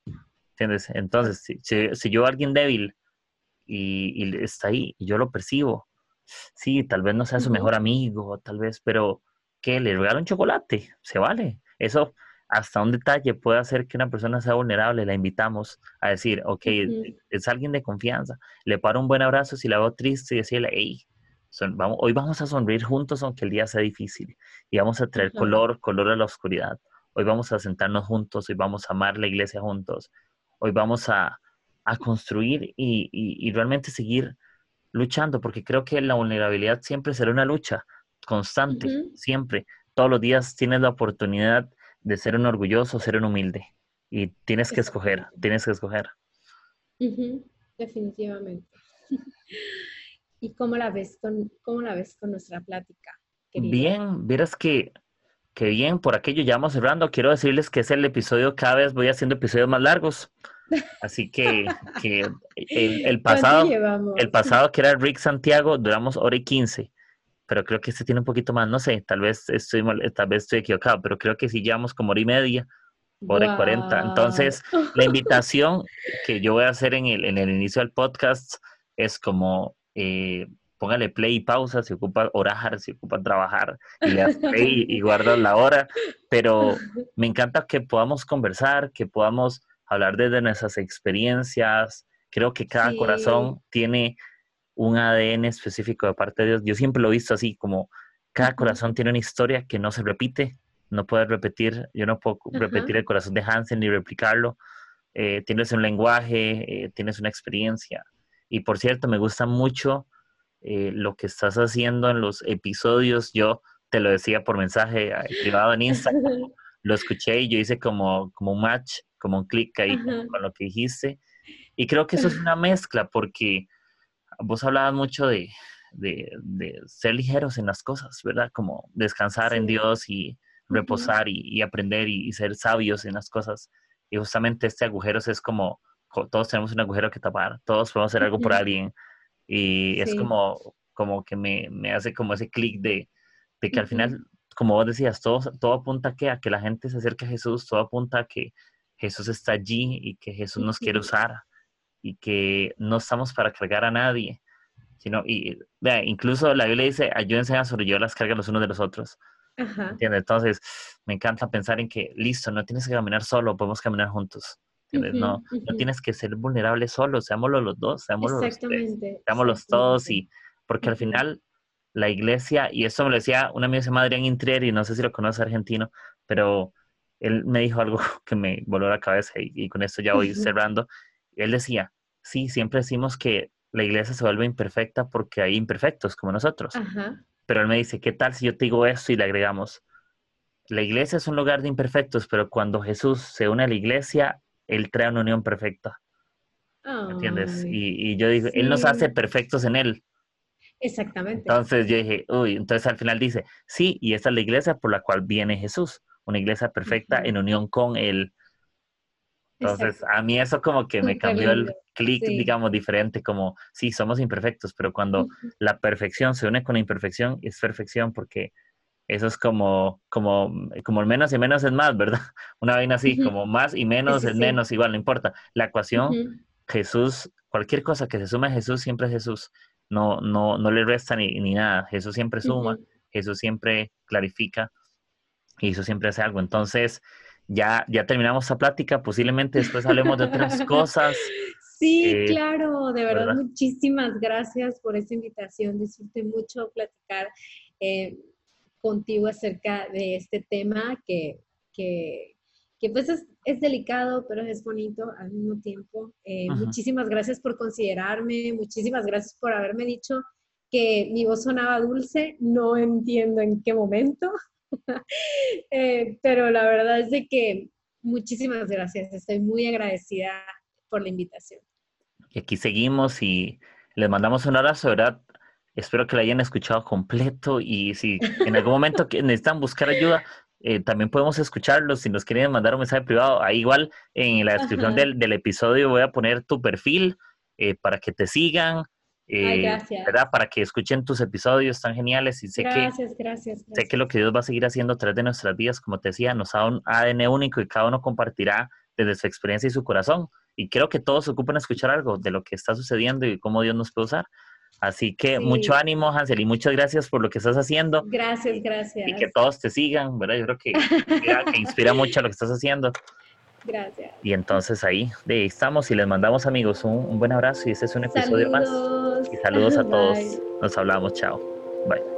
¿entiendes? Entonces, si, si, yo alguien débil y, está ahí y yo lo percibo, sí, tal vez no sea su mejor amigo, tal vez, pero ¿qué? Le regalo un chocolate, se vale. Eso hasta un detalle puede hacer que una persona sea vulnerable, la invitamos a decir, ok, es alguien de confianza, le paro un buen abrazo si la veo triste y decirle, hey, vamos, hoy vamos a sonreír juntos aunque el día sea difícil y vamos a traer color, color a la oscuridad. Hoy vamos a sentarnos juntos, hoy vamos a amar la iglesia juntos, hoy vamos a, a construir y, y, y realmente seguir luchando, porque creo que la vulnerabilidad siempre será una lucha constante, siempre. Todos los días tienes la oportunidad de ser un orgulloso, ser un humilde. Y tienes que escoger, tienes que escoger. Definitivamente. ¿Y cómo la ves con, cómo la ves con nuestra plática? Bien, verás que, que bien, por aquello ya vamos cerrando. Quiero decirles que es el episodio, cada vez voy haciendo episodios más largos. Así que, el, pasado, el pasado que era Rick Santiago, duramos hora y quince pero creo que este tiene un poquito más, no sé, tal vez estoy mal, tal vez estoy equivocado, pero creo que sí llevamos como hora y media, hora y cuarenta. Entonces, la invitación que yo voy a hacer en el, en el inicio del podcast es como eh, póngale play y pausa si ocupa orar, si ocupa trabajar, y le das play y, guardas la hora. Pero me encanta que podamos conversar, que podamos hablar desde nuestras experiencias. Creo que cada corazón tiene un ADN específico de parte de Dios. Yo siempre lo he visto así, como cada corazón tiene una historia que no se repite, no puede repetir, yo no puedo repetir el corazón de Hansen ni replicarlo. Eh, tienes un lenguaje, eh, tienes una experiencia. Y por cierto, me gusta mucho eh, lo que estás haciendo en los episodios. Yo te lo decía por mensaje privado en Instagram, lo escuché y yo hice como, como un match, como un clic ahí con lo que dijiste. Y creo que eso es una mezcla porque vos hablabas mucho de, ser ligeros en las cosas, ¿verdad? Como descansar en Dios y reposar y, aprender y, ser sabios en las cosas. Y justamente este agujero es como, todos tenemos un agujero que tapar, todos podemos hacer algo por alguien. Y es como, como que me, hace como ese clic de, que al final, como vos decías, todo, todo apunta a que, a que la gente se acerque a Jesús, todo apunta a que Jesús está allí y que Jesús nos quiere usar y que no estamos para cargar a nadie, sino, y vea, incluso la Biblia dice, ayúdense a sobrellevar las cargas los unos de los otros. Entonces, me encanta pensar en que, listo, no tienes que caminar solo, podemos caminar juntos. no, no tienes que ser vulnerable solo, seámoslo los dos, seámoslo los tres, seámoslo todos, y porque al final la iglesia, y eso me lo decía una amiga se llama Adrián Intrier, y no sé si lo conoce argentino, pero él me dijo algo que me voló la cabeza y, y con esto ya voy cerrando, él decía, sí, siempre decimos que la iglesia se vuelve imperfecta porque hay imperfectos como nosotros. Pero él me dice, ¿qué tal si yo te digo esto y le agregamos? La iglesia es un lugar de imperfectos, pero cuando Jesús se une a la iglesia, Él trae una unión perfecta. ¿Entiendes? Y, yo digo, Él nos hace perfectos en Él. Exactamente. Entonces yo dije, uy, entonces al final dice, sí, y esta es la iglesia por la cual viene Jesús, una iglesia perfecta en unión con Él. Entonces, a mí eso como que me cambió el clic, digamos, diferente, como, sí, somos imperfectos, pero cuando la perfección se une con la imperfección, es perfección porque eso es como, como, como el menos y menos es más, ¿verdad? Una vaina así, como más y menos es menos, igual, no importa. La ecuación, Jesús, cualquier cosa que se suma a Jesús, siempre es Jesús. No, no, no le resta ni, ni nada. Jesús siempre suma, Jesús siempre clarifica y eso siempre hace algo. Entonces, ya, ya terminamos la plática, posiblemente después hablemos de otras cosas. Sí, eh, claro, de verdad, muchísimas gracias por esta invitación. Disfruté mucho platicar eh, contigo acerca de este tema que, que, que pues es, es, delicado, pero es bonito al mismo tiempo. Eh, muchísimas gracias por considerarme, muchísimas gracias por haberme dicho que mi voz sonaba dulce, no entiendo en qué momento. Eh, pero la verdad es de que muchísimas gracias. Estoy muy agradecida por la invitación. Y aquí seguimos y les mandamos un abrazo, ¿verdad? Espero que la hayan escuchado completo y si en algún momento necesitan buscar ayuda, eh, también podemos escucharlos. Si nos quieren mandar un mensaje privado, ahí igual en la descripción del, del, episodio voy a poner tu perfil eh, para que te sigan, eh, ¿verdad? Para que escuchen tus episodios tan geniales y sé gracias, que gracias, sé que lo que Dios va a seguir haciendo a través de nuestras vidas, como te decía, nos da un ADN único y cada uno compartirá desde su experiencia y su corazón. Y creo que todos ocupan escuchar algo de lo que está sucediendo y cómo Dios nos puede usar. Así que mucho ánimo, Hansel, y muchas gracias por lo que estás haciendo. Gracias, gracias. Y que todos te sigan, ¿verdad? Yo creo que, que inspira mucho lo que estás haciendo. Gracias. Y entonces ahí, de estamos y les mandamos amigos un, un, buen abrazo y este es un episodio más. Y saludos a todos. Nos hablamos, chao. Bye.